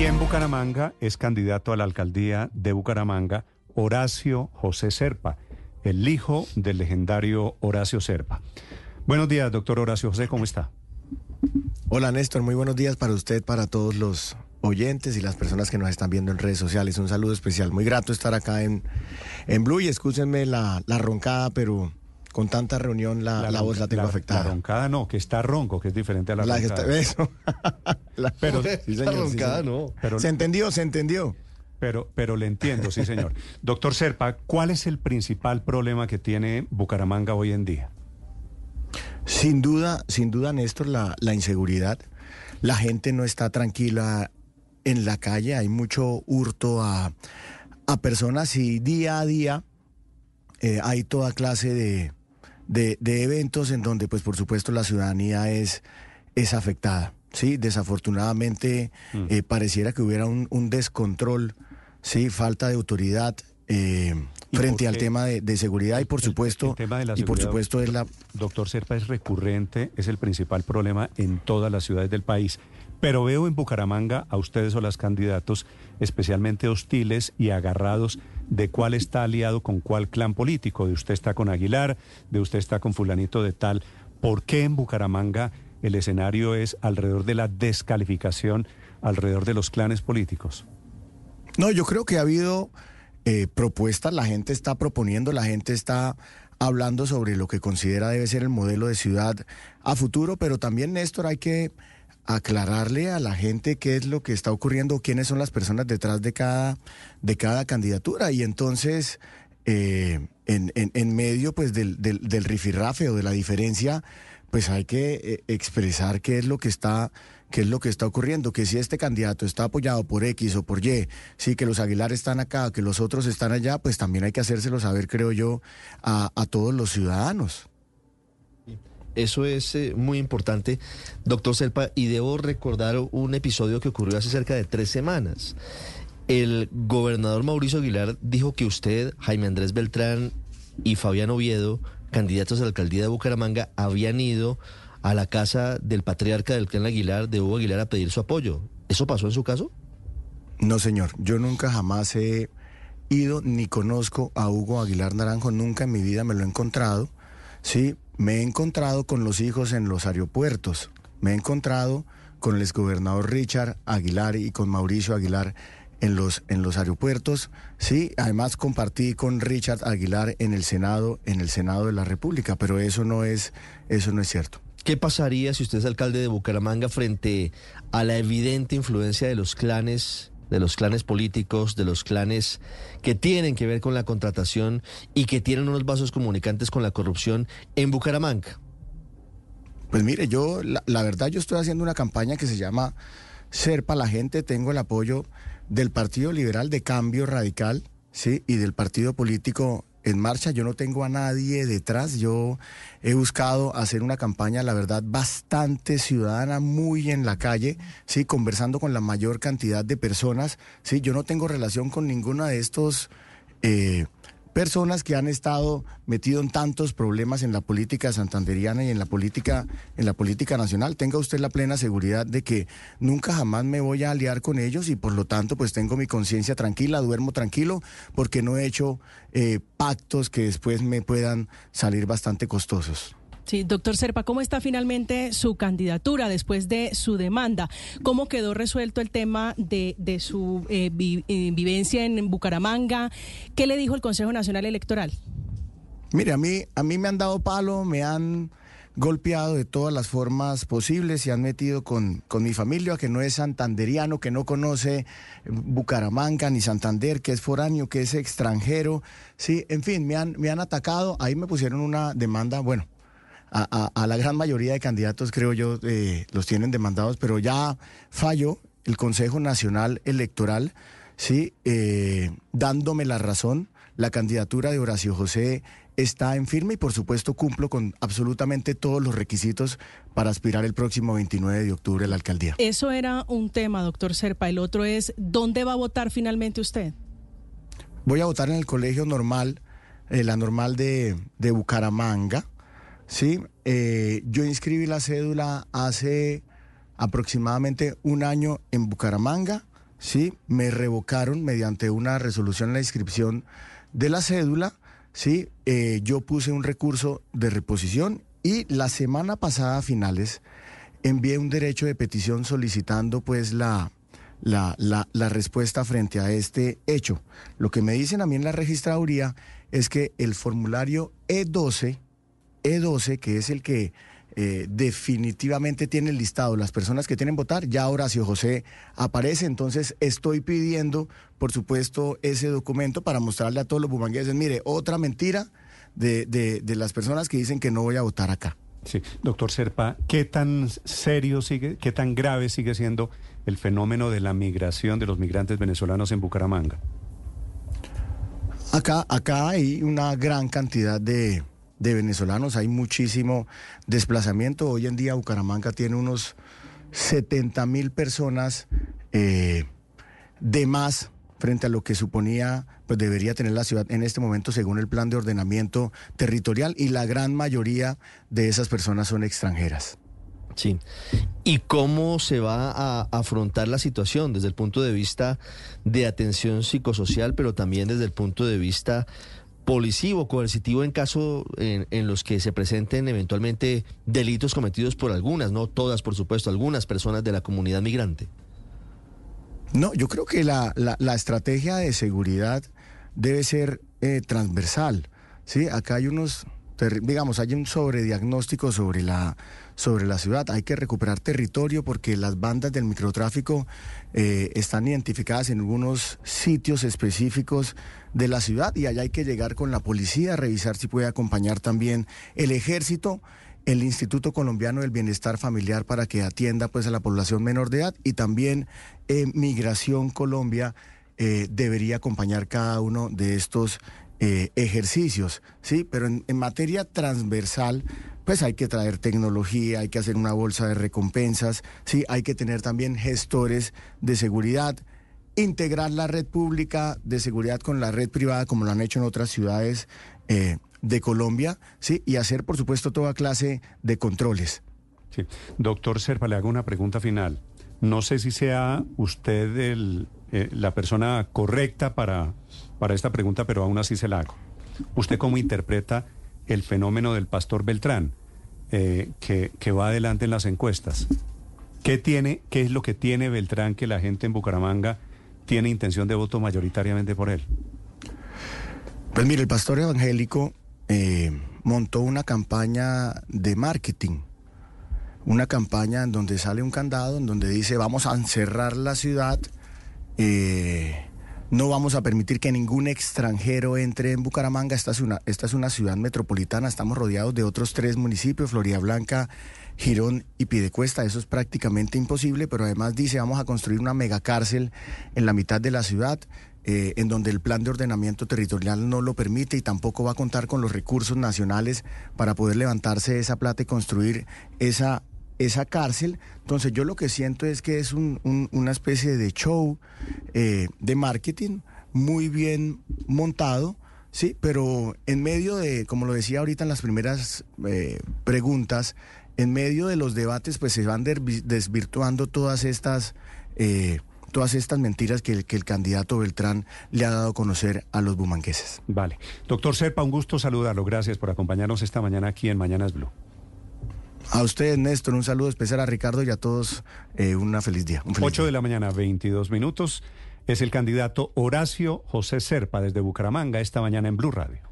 Y en Bucaramanga es candidato a la alcaldía de Bucaramanga Horacio José Serpa, el hijo del legendario Horacio Serpa. Buenos días, doctor Horacio José, ¿cómo está? Hola Néstor, muy buenos días para usted, para todos los oyentes y las personas que nos están viendo en redes sociales. Un saludo especial, muy grato estar acá en, en Blue y escúchenme la, la roncada, pero con tanta reunión la, la, voz la tengo afectada. La roncada no, que está ronco, que es diferente a la, la roncada. Que está, eso. pero sí, señor, la roncada sí, no. Pero, se entendió, se entendió. Pero, pero le entiendo, sí, señor. Doctor Serpa, ¿cuál es el principal problema que tiene Bucaramanga hoy en día? Sin duda, sin duda, Néstor, la, la inseguridad. La gente no está tranquila en la calle, hay mucho hurto a, a personas y día a día eh, hay toda clase de, de, de, eventos en donde, pues por supuesto, la ciudadanía es, es afectada. Sí, desafortunadamente mm. eh, pareciera que hubiera un, un, descontrol, sí, falta de autoridad. Eh, frente al tema de, de, seguridad y por supuesto el, tema de la y por supuesto es la doctor Serpa es recurrente es el principal problema en todas las ciudades del país pero veo en Bucaramanga a ustedes o las candidatos especialmente hostiles y agarrados de cuál está aliado con cuál clan político. De usted está con Aguilar de usted está con fulanito de tal. ¿por qué en Bucaramanga el escenario es alrededor de la descalificación alrededor de los clanes políticos no yo creo que ha habido eh, propuestas, la gente está proponiendo, la gente está hablando sobre lo que considera debe ser el modelo de ciudad a futuro, pero también, Néstor, hay que aclararle a la gente qué es lo que está ocurriendo, quiénes son las personas detrás de cada, de cada candidatura. Y entonces, eh, en, en, en, medio pues, del, del, del rifirrafe o de la diferencia, pues hay que eh, expresar qué es lo que está qué es lo que está ocurriendo, que si este candidato está apoyado por X o por Y, sí, que los Aguilar están acá, que los otros están allá, pues también hay que hacérselo saber, creo yo, a, a todos los ciudadanos. Eso es eh, muy importante, doctor Serpa, y debo recordar un episodio que ocurrió hace cerca de tres semanas. El gobernador Mauricio Aguilar dijo que usted, Jaime Andrés Beltrán y Fabián Oviedo, candidatos a la alcaldía de Bucaramanga, habían ido a la casa del patriarca del clan Aguilar, de Hugo Aguilar, a pedir su apoyo. ¿Eso pasó en su caso? No, señor. Yo nunca jamás he ido ni conozco a Hugo Aguilar Naranjo. Nunca en mi vida me lo he encontrado. Sí, me he encontrado con los hijos en los aeropuertos. Me he encontrado con el exgobernador Richard Aguilar y con Mauricio Aguilar en los, en los aeropuertos. Sí, además compartí con Richard Aguilar en el Senado, en el Senado de la República, pero eso no es, eso no es cierto. ¿Qué pasaría si usted es alcalde de Bucaramanga frente a la evidente influencia de los clanes, de los clanes políticos, de los clanes que tienen que ver con la contratación y que tienen unos vasos comunicantes con la corrupción en Bucaramanga? Pues mire, yo, la, verdad, yo estoy haciendo una campaña que se llama Serpa la gente, tengo el apoyo del Partido Liberal de Cambio Radical, sí, y del partido político en marcha, yo no tengo a nadie detrás, yo he buscado hacer una campaña, la verdad, bastante ciudadana, muy en la calle, sí, conversando con la mayor cantidad de personas, sí, yo no tengo relación con ninguna de estos eh, personas que han estado metido en tantos problemas en la política santanderiana y en la política en la política nacional. Tenga usted la plena seguridad de que nunca jamás me voy a aliar con ellos y por lo tanto pues tengo mi conciencia tranquila, duermo tranquilo porque no he hecho eh, pactos que después me puedan salir bastante costosos. Sí, doctor Serpa, ¿cómo está finalmente su candidatura después de su demanda? ¿Cómo quedó resuelto el tema de, de su eh, eh, vivencia en Bucaramanga? ¿Qué le dijo el Consejo Nacional Electoral? Mire, a mí, a mí me han dado palo, me han golpeado de todas las formas posibles, se han metido con, con mi familia, que no es santanderiano, que no conoce Bucaramanga ni Santander, que es foráneo, que es extranjero. Sí, en fin, me han, me han atacado, ahí me pusieron una demanda, bueno, a, a, a, la gran mayoría de candidatos, creo yo, eh, los tienen demandados, pero ya falló el Consejo Nacional Electoral, sí, eh, dándome la razón. La candidatura de Horacio José está en firme y por supuesto cumplo con absolutamente todos los requisitos para aspirar el próximo 29 de octubre a la alcaldía. Eso era un tema, doctor Serpa. El otro es, ¿dónde va a votar finalmente usted? Voy a votar en el colegio normal, eh, la normal de, de Bucaramanga. Sí, eh, yo inscribí la cédula hace aproximadamente un año en Bucaramanga, ¿sí? Me revocaron mediante una resolución la inscripción de la cédula, ¿sí? Eh, yo puse un recurso de reposición y la semana pasada a finales envié un derecho de petición solicitando pues la, la, la, respuesta frente a este hecho. Lo que me dicen a mí en la registraduría es que el formulario E12, E12, que es el que eh, definitivamente tiene listado las personas que tienen votar, ya Horacio José aparece, entonces estoy pidiendo, por supuesto, ese documento para mostrarle a todos los bumangueses, mire, otra mentira de, de, de las personas que dicen que no voy a votar acá. Sí, doctor Serpa, ¿qué tan serio sigue, qué tan grave sigue siendo el fenómeno de la migración de los migrantes venezolanos en Bucaramanga? Acá, acá hay una gran cantidad de, venezolanos, hay muchísimo desplazamiento. Hoy en día Bucaramanga tiene unos 70 mil personas eh, de más frente a lo que suponía pues debería tener la ciudad en este momento según el plan de ordenamiento territorial y la gran mayoría de esas personas son extranjeras. Sí. ¿Y cómo se va a afrontar la situación desde el punto de vista de atención psicosocial, pero también desde el punto de vista policivo, coercitivo en caso en, los que se presenten eventualmente delitos cometidos por algunas, no todas, por supuesto, algunas personas de la comunidad migrante? No, yo creo que la, la, estrategia de seguridad debe ser eh, transversal. ¿sí? Acá hay unos, digamos, hay un sobrediagnóstico sobre la, sobre la ciudad. Hay que recuperar territorio porque las bandas del microtráfico eh, están identificadas en algunos sitios específicos de la ciudad y allá hay que llegar con la policía, revisar si puede acompañar también el ejército el Instituto Colombiano del Bienestar Familiar para que atienda pues a la población menor de edad y también eh, Migración Colombia eh, debería acompañar cada uno de estos eh, ejercicios, ¿sí? Pero en, materia transversal, pues hay que traer tecnología, hay que hacer una bolsa de recompensas, ¿sí? Hay que tener también gestores de seguridad, integrar la red pública de seguridad con la red privada, como lo han hecho en otras ciudades de Colombia, ¿sí? Y hacer, por supuesto, toda clase de controles. Sí. Doctor Serpa, le hago una pregunta final. No sé si sea usted el, eh, la persona correcta para, para esta pregunta, pero aún así se la hago. ¿Usted cómo interpreta el fenómeno del pastor Beltrán, eh, que, que va adelante en las encuestas? ¿Qué, tiene, ¿Qué es lo que tiene Beltrán que la gente en Bucaramanga tiene intención de voto mayoritariamente por él? Pues mire, el pastor evangélico eh, montó una campaña de marketing, una campaña en donde sale un candado, en donde dice vamos a encerrar la ciudad, eh, no vamos a permitir que ningún extranjero entre en Bucaramanga, esta es, una, esta es una ciudad metropolitana, estamos rodeados de otros tres municipios, Florida Blanca, Girón y Pidecuesta, eso es prácticamente imposible, pero además dice vamos a construir una megacárcel en la mitad de la ciudad, eh, en donde el plan de ordenamiento territorial no lo permite y tampoco va a contar con los recursos nacionales para poder levantarse esa plata y construir esa, esa cárcel. Entonces yo lo que siento es que es una especie de show eh, de marketing muy bien montado. Sí, pero en medio de, como lo decía ahorita en las primeras eh, preguntas, en medio de los debates, pues se van desvirtuando todas estas todas estas mentiras que el, que el candidato Beltrán le ha dado a conocer a los bumangueses. Vale. Doctor Serpa, un gusto saludarlo. Gracias por acompañarnos esta mañana aquí en Mañanas Blue. A usted, Néstor, un saludo especial a Ricardo y a todos eh, una feliz día. Un 8 de la mañana, 22 minutos. Es el candidato Horacio José Serpa desde Bucaramanga esta mañana en Blue Radio.